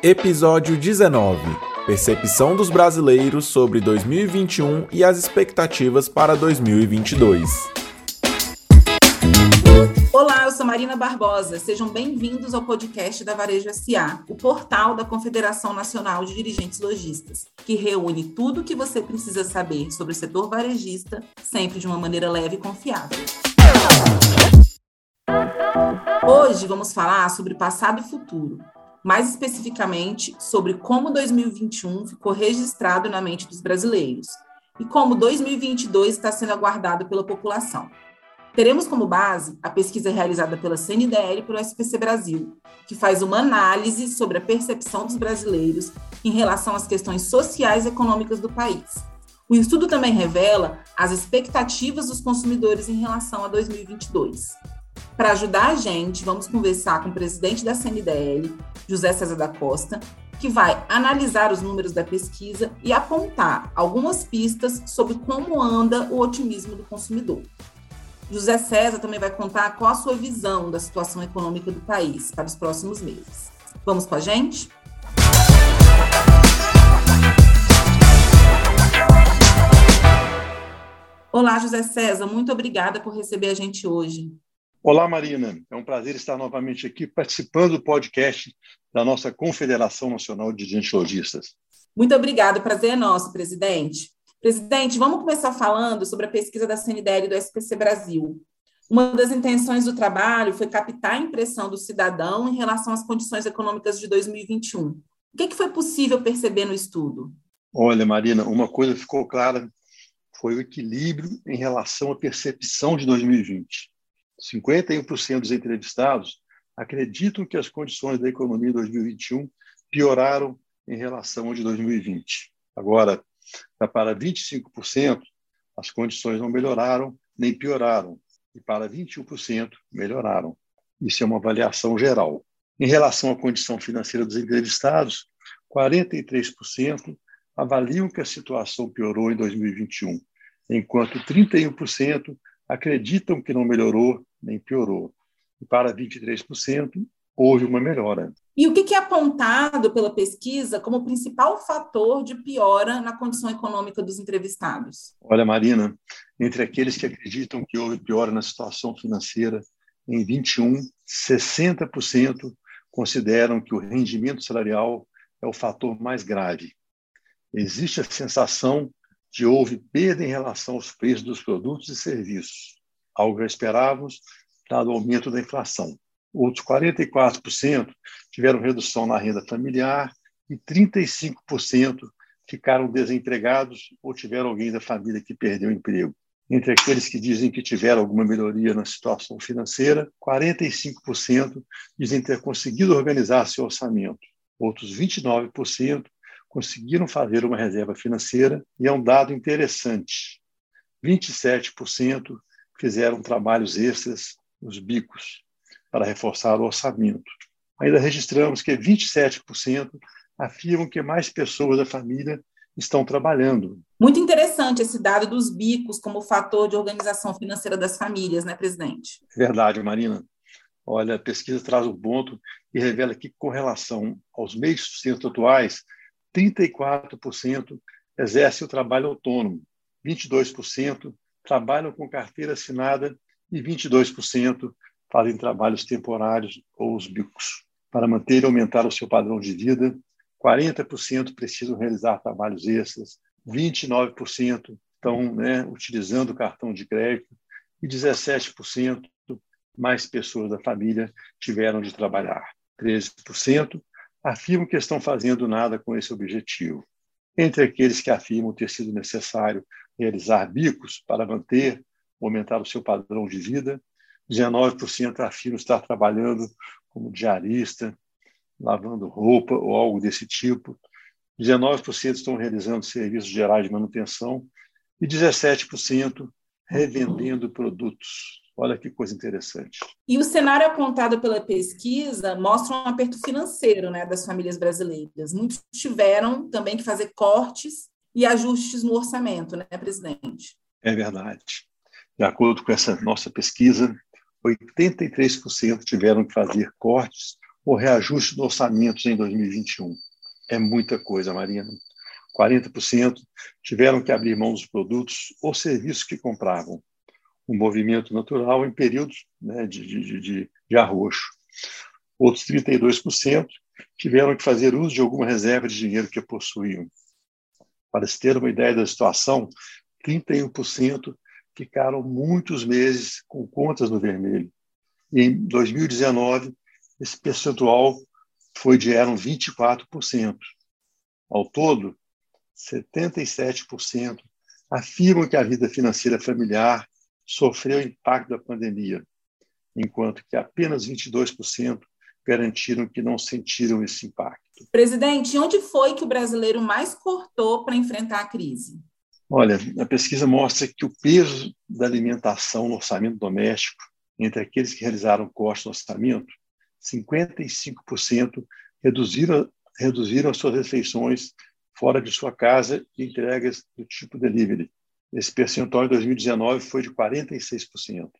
Episódio 19 Percepção dos brasileiros sobre 2021 e as expectativas para 2022. Olá, eu sou Marina Barbosa. Sejam bem-vindos ao podcast da Varejo SA, o portal da Confederação Nacional de Dirigentes Lojistas, que reúne tudo o que você precisa saber sobre o setor varejista, sempre de uma maneira leve e confiável. Hoje vamos falar sobre passado e futuro, mais especificamente sobre como 2021 ficou registrado na mente dos brasileiros e como 2022 está sendo aguardado pela população. Teremos como base a pesquisa realizada pela CNDL pelo SPC Brasil, que faz uma análise sobre a percepção dos brasileiros em relação às questões sociais e econômicas do país. O estudo também revela as expectativas dos consumidores em relação a 2022. Para ajudar a gente, vamos conversar com o presidente da CNDL, José César da Costa, que vai analisar os números da pesquisa e apontar algumas pistas sobre como anda o otimismo do consumidor. José César também vai contar qual a sua visão da situação econômica do país para os próximos meses. Vamos com a gente? Olá, José César, muito obrigada por receber a gente hoje. Olá, Marina. É um prazer estar novamente aqui participando do podcast da nossa Confederação Nacional de Ginecologista. Muito obrigada, prazer é nosso, presidente. Presidente, vamos começar falando sobre a pesquisa da CNDL e do SPC Brasil. Uma das intenções do trabalho foi captar a impressão do cidadão em relação às condições econômicas de 2021. O que, que foi possível perceber no estudo? Olha, Marina, uma coisa ficou clara foi o equilíbrio em relação à percepção de 2020. 51% dos entrevistados acreditam que as condições da economia em 2021 pioraram em relação ao de 2020. Agora, para 25%, as condições não melhoraram nem pioraram, e para 21% melhoraram. Isso é uma avaliação geral. Em relação à condição financeira dos entrevistados, 43% avaliam que a situação piorou em 2021, enquanto 31% acreditam que não melhorou nem piorou. E para 23%, houve uma melhora. E o que é apontado pela pesquisa como principal fator de piora na condição econômica dos entrevistados? Olha, Marina, entre aqueles que acreditam que houve piora na situação financeira em 21, 60% consideram que o rendimento salarial é o fator mais grave. Existe a sensação de houve perda em relação aos preços dos produtos e serviços algo que esperávamos, dado o aumento da inflação. Outros 44% tiveram redução na renda familiar e 35% ficaram desempregados ou tiveram alguém da família que perdeu o emprego. Entre aqueles que dizem que tiveram alguma melhoria na situação financeira, 45% dizem ter conseguido organizar seu orçamento. Outros 29% conseguiram fazer uma reserva financeira e é um dado interessante. 27% fizeram trabalhos extras nos bicos para reforçar o orçamento. Ainda registramos que 27% afirmam que mais pessoas da família estão trabalhando. Muito interessante esse dado dos bicos como fator de organização financeira das famílias, né, presidente? Verdade, Marina. Olha, a pesquisa traz um ponto e revela que, com relação aos meios de sustento atuais, 34% exercem o trabalho autônomo, 22% trabalham com carteira assinada e 22% fazem trabalhos temporários ou os bicos. Para manter e aumentar o seu padrão de vida, 40% precisam realizar trabalhos extras, 29% estão né, utilizando o cartão de crédito e 17% mais pessoas da família tiveram de trabalhar. 13% afirmam que estão fazendo nada com esse objetivo. Entre aqueles que afirmam ter sido necessário realizar bicos para manter ou aumentar o seu padrão de vida. 19% afirmam estar trabalhando como diarista, lavando roupa ou algo desse tipo. 19% estão realizando serviços gerais de manutenção e 17% revendendo produtos. Olha que coisa interessante. E o cenário apontado pela pesquisa mostra um aperto financeiro né, das famílias brasileiras. Muitos tiveram também que fazer cortes e ajustes no orçamento, né, presidente? É verdade. De acordo com essa nossa pesquisa, 83% tiveram que fazer cortes o reajuste do orçamento em 2021. É muita coisa, Marina. 40% tiveram que abrir mão dos produtos ou serviços que compravam. Um movimento natural em períodos né, de, de, de, de arroxo. Outros 32% tiveram que fazer uso de alguma reserva de dinheiro que possuíam. Para se ter uma ideia da situação, 31% ficaram muitos meses com contas no vermelho. E em 2019, esse percentual foi de eram 24%. Ao todo, 77% afirmam que a vida financeira familiar sofreu impacto da pandemia, enquanto que apenas 22% garantiram que não sentiram esse impacto. Presidente, onde foi que o brasileiro mais cortou para enfrentar a crise? Olha, a pesquisa mostra que o peso da alimentação no orçamento doméstico, entre aqueles que realizaram cortes no orçamento, 55% reduziram, reduziram as suas refeições fora de sua casa e entregas do tipo delivery. Esse percentual em 2019 foi de 46%.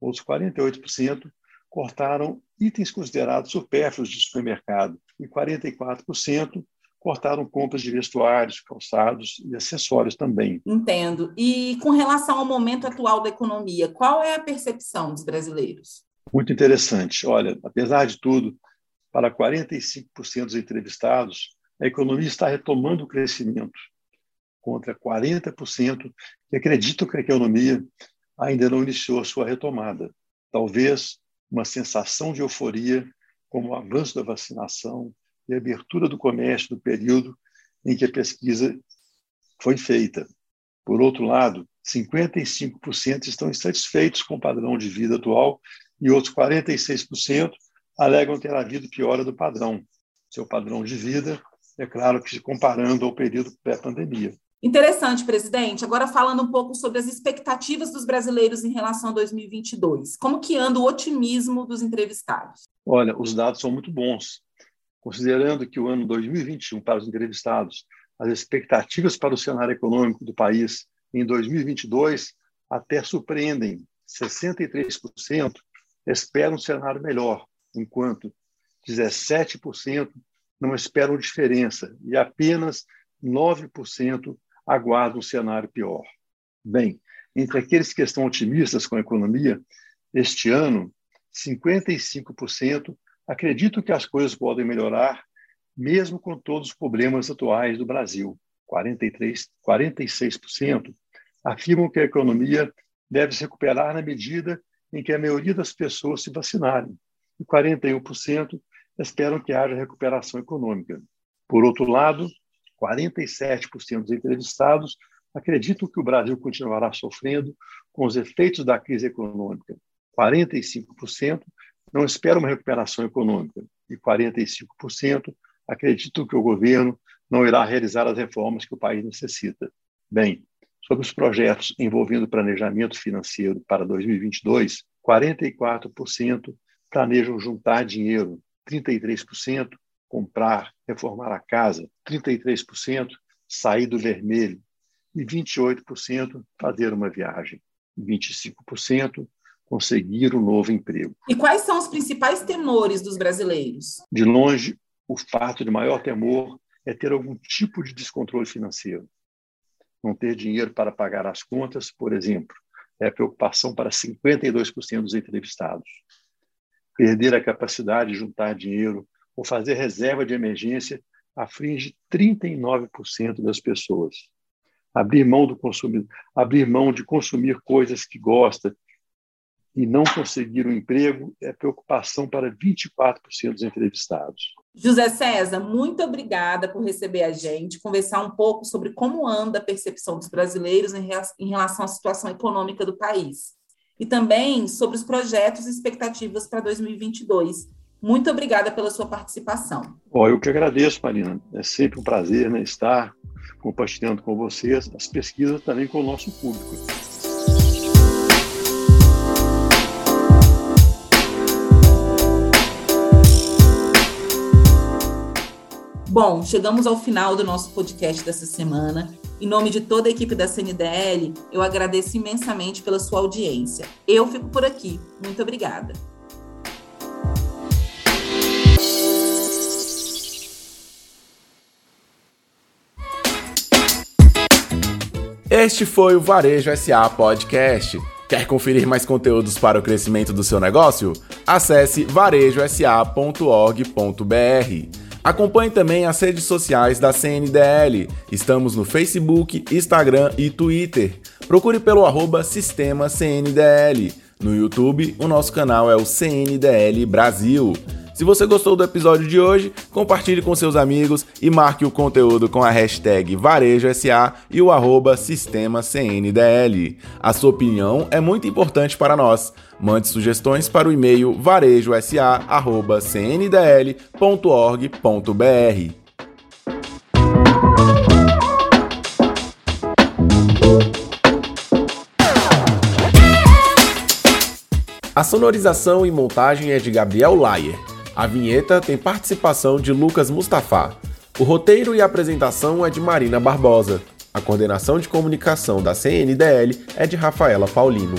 Outros 48% cortaram itens considerados supérfluos de supermercado e 44% cortaram compras de vestuários, calçados e acessórios também. Entendo. E com relação ao momento atual da economia, qual é a percepção dos brasileiros? Muito interessante. Olha, apesar de tudo, para 45% dos entrevistados, a economia está retomando o crescimento, contra 40% que acreditam que a economia ainda não iniciou a sua retomada. Talvez uma sensação de euforia, como o avanço da vacinação e a abertura do comércio no período em que a pesquisa foi feita. Por outro lado, 55% estão insatisfeitos com o padrão de vida atual e outros 46% alegam ter havido piora do padrão, seu padrão de vida, é claro que comparando ao período pré-pandemia. Interessante, presidente. Agora falando um pouco sobre as expectativas dos brasileiros em relação a 2022. Como que anda o otimismo dos entrevistados? Olha, os dados são muito bons. Considerando que o ano 2021 para os entrevistados, as expectativas para o cenário econômico do país em 2022 até surpreendem. 63% esperam um cenário melhor, enquanto 17% não esperam diferença e apenas 9% aguardam um cenário pior. Bem, entre aqueles que estão otimistas com a economia, este ano, 55% acreditam que as coisas podem melhorar, mesmo com todos os problemas atuais do Brasil. 43, 46% afirmam que a economia deve se recuperar na medida em que a maioria das pessoas se vacinarem, e 41% esperam que haja recuperação econômica. Por outro lado, 47% dos entrevistados acreditam que o Brasil continuará sofrendo com os efeitos da crise econômica. 45% não esperam uma recuperação econômica e 45% acreditam que o governo não irá realizar as reformas que o país necessita. Bem, sobre os projetos envolvendo planejamento financeiro para 2022, 44% planejam juntar dinheiro, 33% comprar, reformar a casa, 33% sair do vermelho e 28% fazer uma viagem, 25% conseguir um novo emprego. E quais são os principais temores dos brasileiros? De longe, o fato de maior temor é ter algum tipo de descontrole financeiro. Não ter dinheiro para pagar as contas, por exemplo, é preocupação para 52% dos entrevistados. Perder a capacidade de juntar dinheiro ou fazer reserva de emergência aflige 39% das pessoas. Abrir mão do consumidor, abrir mão de consumir coisas que gosta e não conseguir um emprego é preocupação para 24% dos entrevistados. José César, muito obrigada por receber a gente, conversar um pouco sobre como anda a percepção dos brasileiros em relação à situação econômica do país e também sobre os projetos e expectativas para 2022. Muito obrigada pela sua participação. Oh, eu que agradeço, Marina. É sempre um prazer né, estar compartilhando com vocês as pesquisas também com o nosso público. Bom, chegamos ao final do nosso podcast dessa semana. Em nome de toda a equipe da CNDL, eu agradeço imensamente pela sua audiência. Eu fico por aqui. Muito obrigada. Este foi o Varejo SA Podcast. Quer conferir mais conteúdos para o crescimento do seu negócio? Acesse varejosa.org.br. Acompanhe também as redes sociais da CNDL. Estamos no Facebook, Instagram e Twitter. Procure pelo arroba Sistema CNDL. No YouTube, o nosso canal é o CNDL Brasil. Se você gostou do episódio de hoje, compartilhe com seus amigos e marque o conteúdo com a hashtag VarejoSA e o arroba Sistema CNDL. A sua opinião é muito importante para nós. Mande sugestões para o e-mail varejosa.cndl.org.br. A sonorização e montagem é de Gabriel Layer. A vinheta tem participação de Lucas Mustafa. O roteiro e apresentação é de Marina Barbosa. A coordenação de comunicação da CNDL é de Rafaela Paulino.